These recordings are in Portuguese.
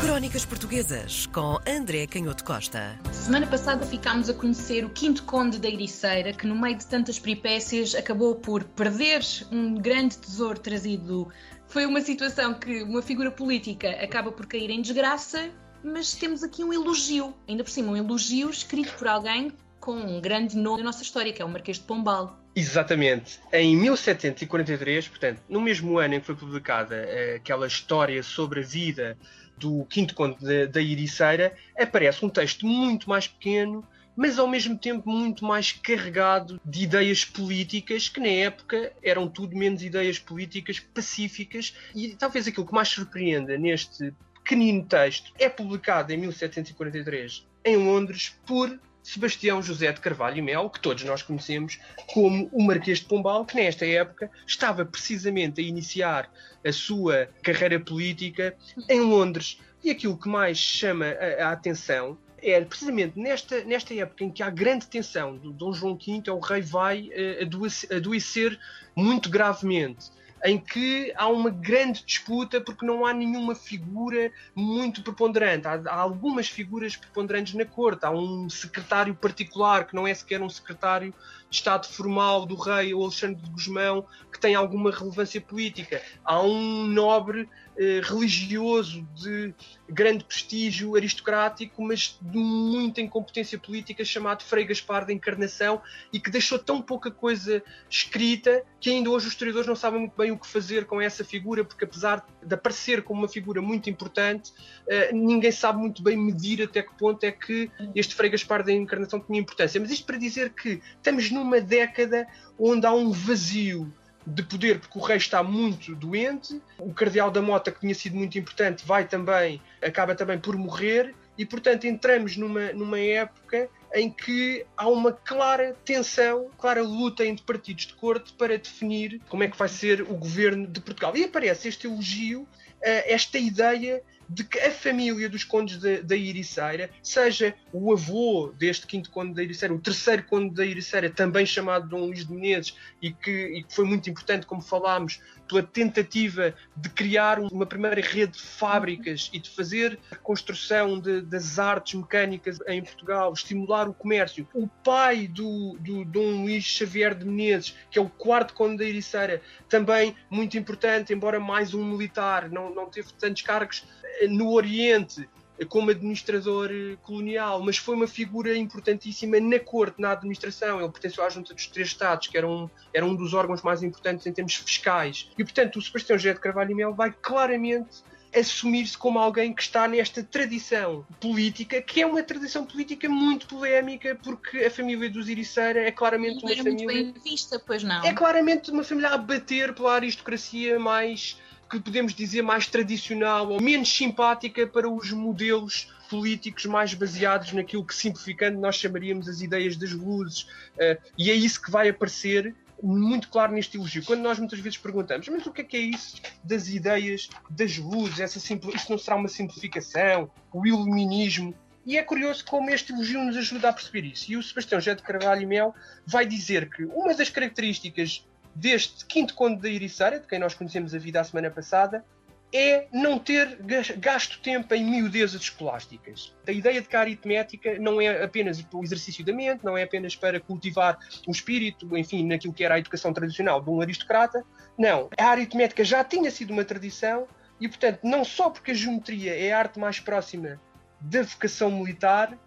Crónicas Portuguesas com André Canhoto Costa. Semana passada ficámos a conhecer o quinto conde da Ericeira, que no meio de tantas peripécias acabou por perder um grande tesouro trazido. Foi uma situação que uma figura política acaba por cair em desgraça, mas temos aqui um elogio, ainda por cima um elogio escrito por alguém com um grande nome na nossa história, que é o Marquês de Pombal. Exatamente. Em 1743, portanto, no mesmo ano em que foi publicada eh, aquela história sobre a vida do Quinto Conde da Iriceira, aparece um texto muito mais pequeno, mas ao mesmo tempo muito mais carregado de ideias políticas, que na época eram tudo menos ideias políticas pacíficas. E talvez aquilo que mais surpreenda neste pequenino texto é publicado em 1743 em Londres por Sebastião José de Carvalho e Mel, que todos nós conhecemos como o Marquês de Pombal, que nesta época estava precisamente a iniciar a sua carreira política em Londres. E aquilo que mais chama a, a atenção é precisamente nesta, nesta época em que há grande tensão do Dom João V, é o rei vai uh, adoecer muito gravemente em que há uma grande disputa porque não há nenhuma figura muito preponderante. Há, há, algumas figuras preponderantes na corte. Há um secretário particular que não é sequer um secretário de Estado formal do rei, o Alexandre de Guzmão, que tem alguma relevância política. Há um nobre eh, religioso de grande prestígio aristocrático, mas de muita incompetência política, chamado Frei Gaspar da Encarnação, e que deixou tão pouca coisa escrita que ainda hoje os historiadores não sabem muito bem o que fazer com essa figura, porque apesar de aparecer como uma figura muito importante, eh, ninguém sabe muito bem medir até que ponto é que este Frei Gaspar da Encarnação tinha importância. Mas isto para dizer que estamos numa década onde há um vazio de poder, porque o rei está muito doente, o cardeal da Mota, que tinha sido muito importante, vai também, acaba também por morrer, e portanto entramos numa, numa época em que há uma clara tensão, clara luta entre partidos de corte para definir como é que vai ser o governo de Portugal. E aparece este elogio, eh, esta ideia de que a família dos condes da, Iriceira, seja o avô deste quinto conde da Iriceira, o terceiro conde da Iriceira, também chamado Dom Luís de Menezes, e que, e que foi muito importante, como falámos, pela tentativa de criar uma primeira rede de fábricas e de fazer a construção de, das artes mecânicas em Portugal, estimular o comércio. O pai do, do Dom Luís Xavier de Menezes, que é o quarto conde da Iriceira, também muito importante, embora mais um militar, não, não teve tantos cargos no Oriente como administrador colonial, mas foi uma figura importantíssima na corte, na administração. Ele pertenceu à Junta dos Três Estados, que era um, era um dos órgãos mais importantes em termos fiscais. E, portanto, o Sebastião José de Carvalho e Mel vai claramente assumir-se como alguém que está nesta tradição política, que é uma tradição política muito polémica, porque a família dos Iriceira é claramente não uma família. Muito bem vista, pois não. É claramente uma família a bater pela aristocracia mais que podemos dizer mais tradicional ou menos simpática para os modelos políticos mais baseados naquilo que, simplificando, nós chamaríamos as ideias das luzes. Uh, e é isso que vai aparecer muito claro neste elogio. Quando nós muitas vezes perguntamos, mas o que é que é isso das ideias das luzes? Essa simpli... Isso não será uma simplificação? O iluminismo? E é curioso como este elogio nos ajuda a perceber isso. E o Sebastião José de Carvalho e Mel vai dizer que uma das características deste quinto conde da Iriceira, de quem nós conhecemos a vida a semana passada, é não ter gasto tempo em miudezas escolásticas. A ideia de que a aritmética não é apenas o exercício da mente, não é apenas para cultivar o espírito, enfim, naquilo que era a educação tradicional de um aristocrata. Não. A aritmética já tinha sido uma tradição e, portanto, não só porque a geometria é a arte mais próxima da vocação militar,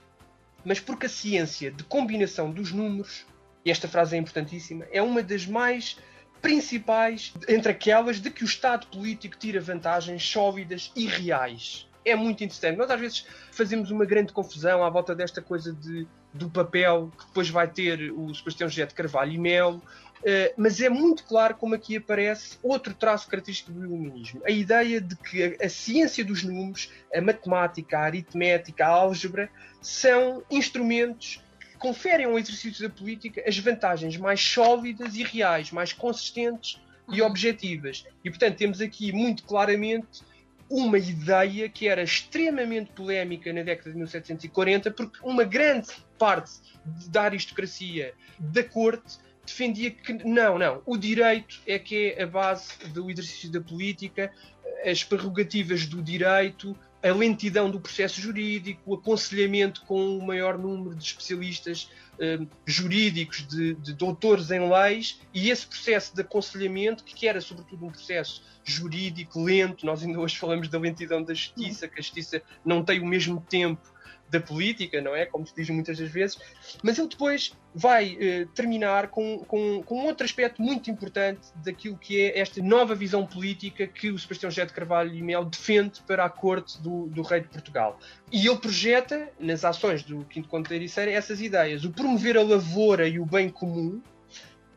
mas porque a ciência de combinação dos números esta frase é importantíssima, é uma das mais principais entre aquelas de que o Estado político tira vantagens sólidas e reais. É muito interessante. Nós às vezes fazemos uma grande confusão à volta desta coisa de, do papel que depois vai ter o Sebastião José de Carvalho e Melo, Uh, mas é muito claro como aqui aparece outro traço característico do iluminismo. A ideia de que a, ciência dos números, a matemática, a aritmética, a álgebra, são instrumentos conferem ao exercício da política as vantagens mais sólidas e reais, mais consistentes e uhum. objetivas. E, portanto, temos aqui muito claramente uma ideia que era extremamente polémica na década de 1740, porque uma grande parte da aristocracia da corte defendia que não, não, o direito é que é a base do exercício da política, as prerrogativas do direito a lentidão do processo jurídico, o aconselhamento com o maior número de especialistas eh, jurídicos, de, de, doutores em leis, e esse processo de aconselhamento, que era sobretudo um processo jurídico lento, nós ainda hoje falamos da lentidão da justiça, que a justiça não tem o mesmo tempo da política, não é? Como se diz muitas das vezes. Mas ele depois vai eh, terminar com, com, com, outro aspecto muito importante daquilo que é esta nova visão política que o Sebastião José de Carvalho e Mel defende para a corte do, do rei de Portugal. E ele projeta, nas ações do Quinto Conde da Ericeira, essas ideias. O promover a lavoura e o bem comum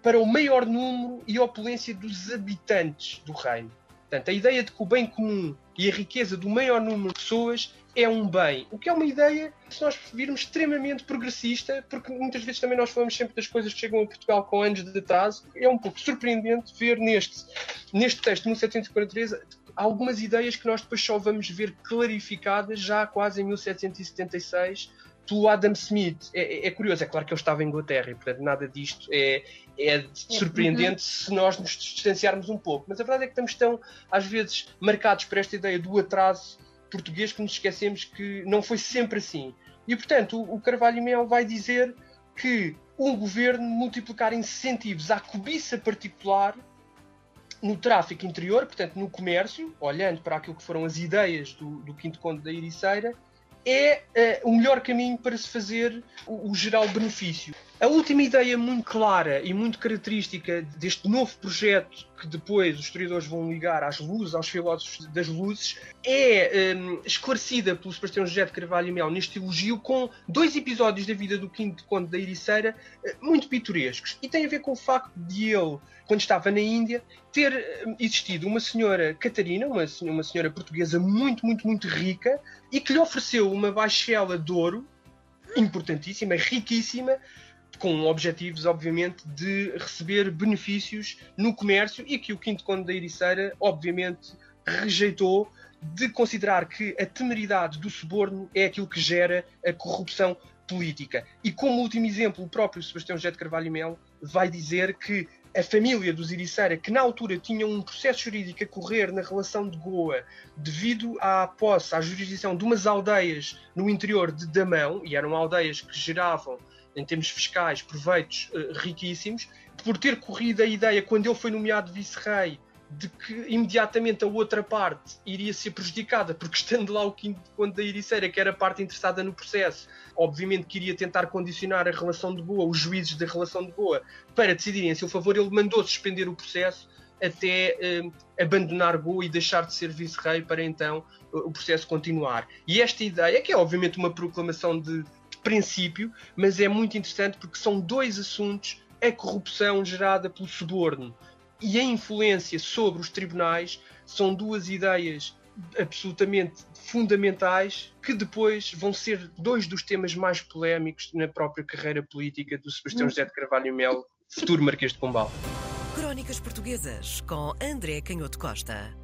para o maior número e opulência dos habitantes do reino. Portanto, a ideia de que o bem comum e a riqueza do maior número de pessoas é um bem. O que é uma ideia, se nós virmos, extremamente progressista, porque muitas vezes também nós falamos sempre das coisas que chegam a Portugal com anos de atraso. É um pouco surpreendente ver neste, neste texto, 1743, algumas ideias que nós depois só vamos ver clarificadas já quase em 1776 pelo Adam Smith. É, é, é, curioso, é claro que ele estava em Inglaterra e, portanto, nada disto é, é surpreendente uhum. se nós nos distanciarmos um pouco. Mas a verdade é que estamos tão, às vezes, marcados por esta ideia do atraso português que nos esquecemos que não foi sempre assim. E, portanto, o, Carvalho e Mel vai dizer que um governo multiplicar incentivos à cobiça particular no tráfico interior, portanto, no comércio, olhando para aquilo que foram as ideias do, do Quinto Conde da Ericeira, é uh, o melhor caminho para se fazer o, o, geral benefício. A última ideia muito clara e muito característica deste novo projeto, que depois os historiadores vão ligar às luzes, aos filósofos das luzes, é um, esclarecida pelo Sebastião José de Carvalho e Mel neste elogio com dois episódios da vida do Quinto Conde da Ericeira uh, muito pitorescos. E tem a ver com o facto de ele, quando estava na Índia, ter hum, existido uma senhora Catarina, uma, uma senhora portuguesa muito, muito, muito rica, e que lhe ofereceu uma baixela de ouro importantíssima, riquíssima, com objetivos, obviamente, de receber benefícios no comércio e que o Quinto Conde da Ericeira, obviamente, rejeitou de considerar que a temeridade do suborno é aquilo que gera a corrupção política. E como último exemplo, o próprio Sebastião José de Carvalho Melo vai dizer que a família dos Ericeira, que na altura tinha um processo jurídico a correr na relação de Goa, devido à posse, à jurisdição de umas aldeias no interior de Damão, e eram aldeias que geravam, em termos fiscais, proveitos uh, riquíssimos, por ter corrido a ideia, quando ele foi nomeado vice-rei, de que imediatamente a outra parte iria ser prejudicada, porque estando lá o quinto conde da Ericeira, que era a parte interessada no processo, obviamente que iria tentar condicionar a relação de Goa, os juízes da relação de Goa, para decidirem a seu favor, ele mandou suspender o processo até eh, abandonar Goa e deixar de ser vice-rei para então o processo continuar. E esta ideia, que é obviamente uma proclamação de, de princípio, mas é muito interessante porque são dois assuntos a corrupção gerada pelo suborno e a influência sobre os tribunais são duas ideias absolutamente fundamentais que depois vão ser dois dos temas mais polémicos na própria carreira política do Sebastião José de Carvalho Melo, futuro Marquês de Pombal. Crónicas Portuguesas com André Canhoto Costa.